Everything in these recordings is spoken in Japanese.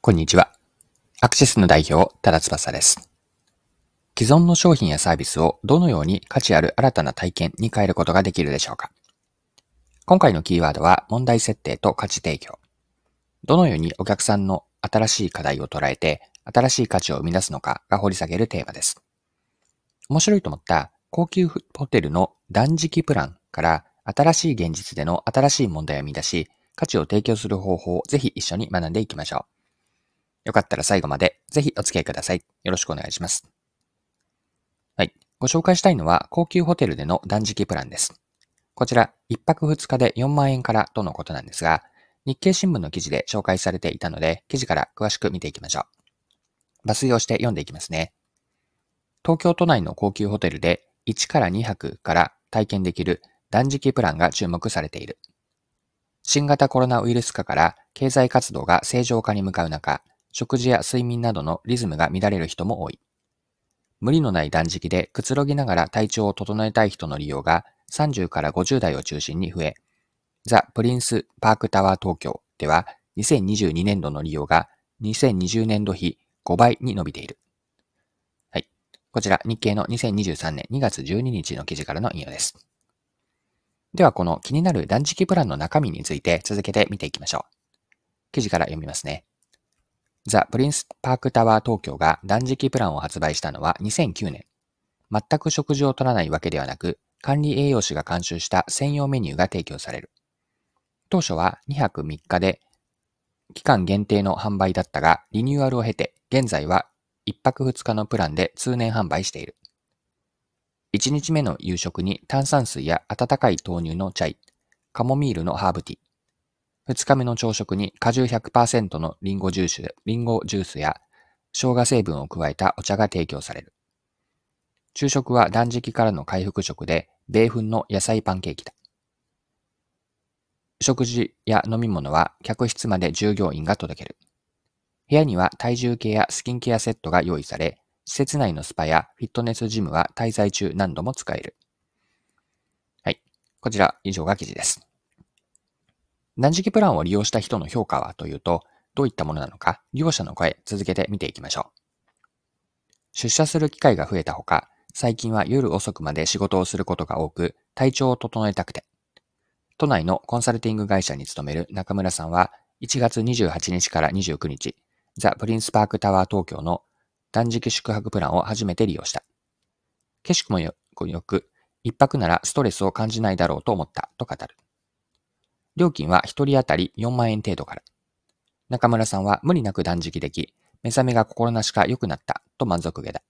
こんにちは。アクシスの代表、ただ翼です。既存の商品やサービスをどのように価値ある新たな体験に変えることができるでしょうか？今回のキーワードは問題設定と価値提供。どのようにお客さんの新しい課題を捉えて新しい価値を生み出すのかが掘り下げるテーマです。面白いと思った高級ホテルの断食プランから新しい現実での新しい問題を生み出し価値を提供する方法をぜひ一緒に学んでいきましょう。よかったら最後までぜひお付き合いください。よろしくお願いします。はい。ご紹介したいのは高級ホテルでの断食プランです。こちら、1泊2日で4万円からとのことなんですが、日経新聞の記事で紹介されていたので、記事から詳しく見ていきましょう。抜粋をして読んでいきますね。東京都内の高級ホテルで1から2泊から体験できる断食プランが注目されている。新型コロナウイルス化から経済活動が正常化に向かう中、食事や睡眠などのリズムが乱れる人も多い。無理のない断食でくつろぎながら体調を整えたい人の利用が30から50代を中心に増え、ザ・プリンス・パークタワー東京では2022年度の利用が2020年度比5倍に伸びている。はい。こちら日経の2023年2月12日の記事からの引用です。ではこの気になる断食プランの中身について続けて見ていきましょう。記事から読みますね。ザ・プリンスパークタワー東京が断食プランを発売したのは2009年。全く食事を取らないわけではなく、管理栄養士が監修した専用メニューが提供される。当初は2泊3日で期間限定の販売だったが、リニューアルを経て、現在は1泊2日のプランで通年販売している。1日目の夕食に炭酸水や温かい豆乳のチャイ、カモミールのハーブティー、2日目の朝食に果汁100%のリンゴジュース、リンゴジュースや生姜成分を加えたお茶が提供される。昼食は断食からの回復食で、米粉の野菜パンケーキだ。食事や飲み物は客室まで従業員が届ける。部屋には体重計やスキンケアセットが用意され、施設内のスパやフィットネスジムは滞在中何度も使える。はい。こちら以上が記事です。断食プランを利用した人の評価は？というと、どういったものなのか、利用者の声、続けて見ていきましょう。出社する機会が増えたほか、最近は夜遅くまで仕事をすることが多く、体調を整えたくて。都内のコンサルティング会社に勤める中村さんは、1月28日から29日、ザ・プリンスパークタワー東京の断食宿泊プランを初めて利用した。景色もよく、一泊ならストレスを感じないだろうと思ったと語る。料金は1人当たり4万円程度から。中村さんは無理なく断食でき、目覚めが心なしか良くなったと満足げだ。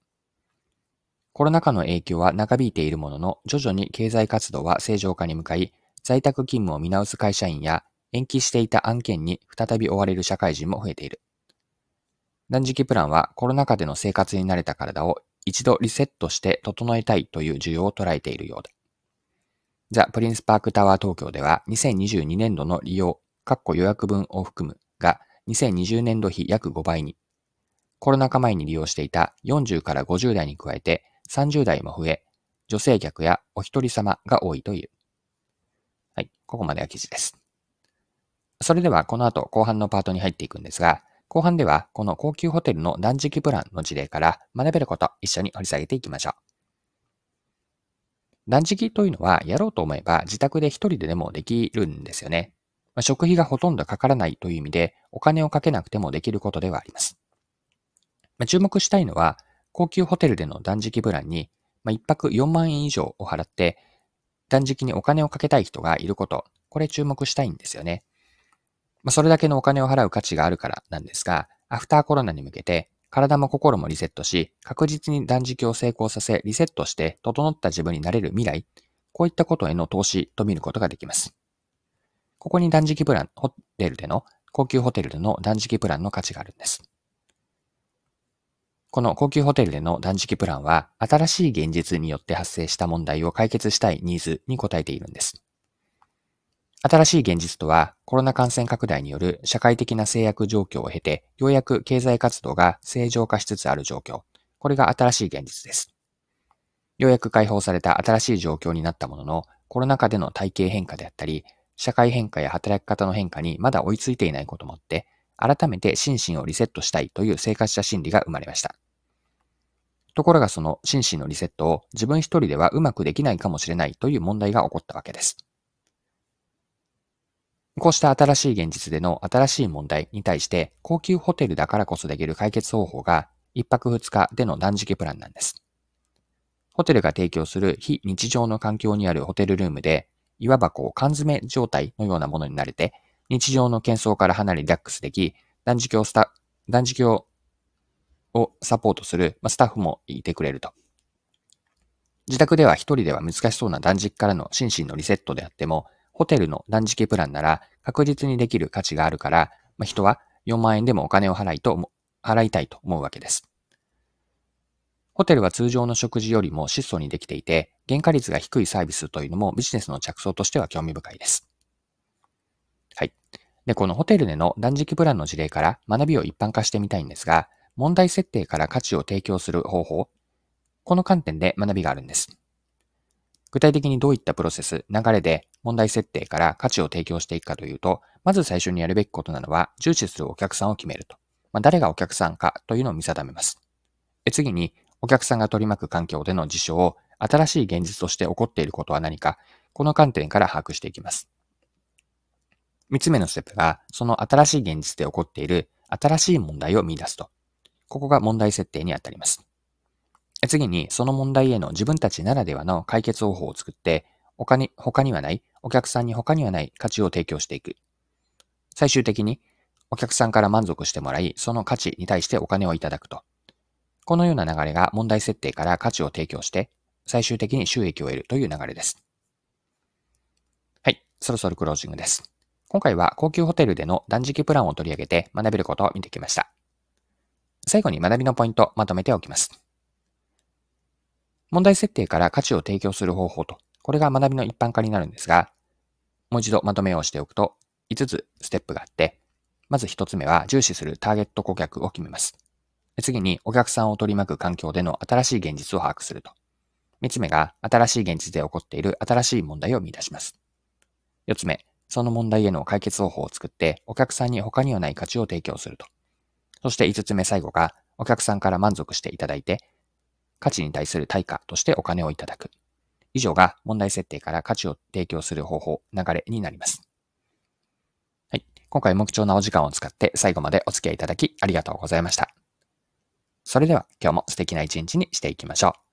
コロナ禍の影響は長引いているものの、徐々に経済活動は正常化に向かい、在宅勤務を見直す会社員や、延期していた案件に再び追われる社会人も増えている。断食プランはコロナ禍での生活に慣れた体を一度リセットして整えたいという需要を捉えているようだ。ザ・プリンスパークタワー東京では2022年度の利用、括弧予約分を含むが2020年度比約5倍に、コロナ禍前に利用していた40から50代に加えて30代も増え、女性客やお一人様が多いという。はい、ここまでは記事です。それではこの後後半のパートに入っていくんですが、後半ではこの高級ホテルの断食プランの事例から学べること一緒に掘り下げていきましょう。断食というのはやろうと思えば自宅で一人ででもできるんですよね。まあ、食費がほとんどかからないという意味でお金をかけなくてもできることではあります。まあ、注目したいのは高級ホテルでの断食プランに、まあ、1泊4万円以上を払って断食にお金をかけたい人がいること。これ注目したいんですよね。まあ、それだけのお金を払う価値があるからなんですが、アフターコロナに向けて体も心もリセットし、確実に断食を成功させ、リセットして整った自分になれる未来、こういったことへの投資と見ることができます。ここに断食プラン、ホテルでの、高級ホテルでの断食プランの価値があるんです。この高級ホテルでの断食プランは、新しい現実によって発生した問題を解決したいニーズに応えているんです。新しい現実とは、コロナ感染拡大による社会的な制約状況を経て、ようやく経済活動が正常化しつつある状況。これが新しい現実です。ようやく解放された新しい状況になったものの、コロナ禍での体系変化であったり、社会変化や働き方の変化にまだ追いついていないこともあって、改めて心身をリセットしたいという生活者心理が生まれました。ところがその心身のリセットを自分一人ではうまくできないかもしれないという問題が起こったわけです。こうした新しい現実での新しい問題に対して高級ホテルだからこそできる解決方法が一泊二日での断食プランなんです。ホテルが提供する非日常の環境にあるホテルルームで、いわばこう缶詰状態のようなものになれて、日常の喧騒から離れリラックスでき、断食をスタ、断食ををサポートする、スタッフもいてくれると。自宅では一人では難しそうな断食からの心身のリセットであっても、ホテルの断食プランなら確実にできる価値があるから、まあ、人は4万円でもお金を払いと、払いたいと思うわけです。ホテルは通常の食事よりも質素にできていて、原価率が低いサービスというのもビジネスの着想としては興味深いです。はい。で、このホテルでの断食プランの事例から学びを一般化してみたいんですが、問題設定から価値を提供する方法、この観点で学びがあるんです。具体的にどういったプロセス、流れで問題設定から価値を提供していくかというと、まず最初にやるべきことなのは、重視するお客さんを決めると。まあ、誰がお客さんかというのを見定めます。次に、お客さんが取り巻く環境での事象を新しい現実として起こっていることは何か、この観点から把握していきます。三つ目のステップが、その新しい現実で起こっている新しい問題を見出すと。ここが問題設定にあたります。次に、その問題への自分たちならではの解決方法を作って、他に、他にはない、お客さんに他にはない価値を提供していく。最終的に、お客さんから満足してもらい、その価値に対してお金をいただくと。このような流れが問題設定から価値を提供して、最終的に収益を得るという流れです。はい、そろそろクロージングです。今回は高級ホテルでの断食プランを取り上げて学べることを見てきました。最後に学びのポイントまとめておきます。問題設定から価値を提供する方法と、これが学びの一般化になるんですが、もう一度まとめをしておくと、5つステップがあって、まず1つ目は重視するターゲット顧客を決めます。次に、お客さんを取り巻く環境での新しい現実を把握すると。三つ目が、新しい現実で起こっている新しい問題を見出します。四つ目、その問題への解決方法を作って、お客さんに他にはない価値を提供すると。そして五つ目最後が、お客さんから満足していただいて、価値に対する対価としてお金をいただく。以上が問題設定から価値を提供する方法、流れになります。はい。今回も貴重なお時間を使って最後までお付き合いいただきありがとうございました。それでは今日も素敵な一日にしていきましょう。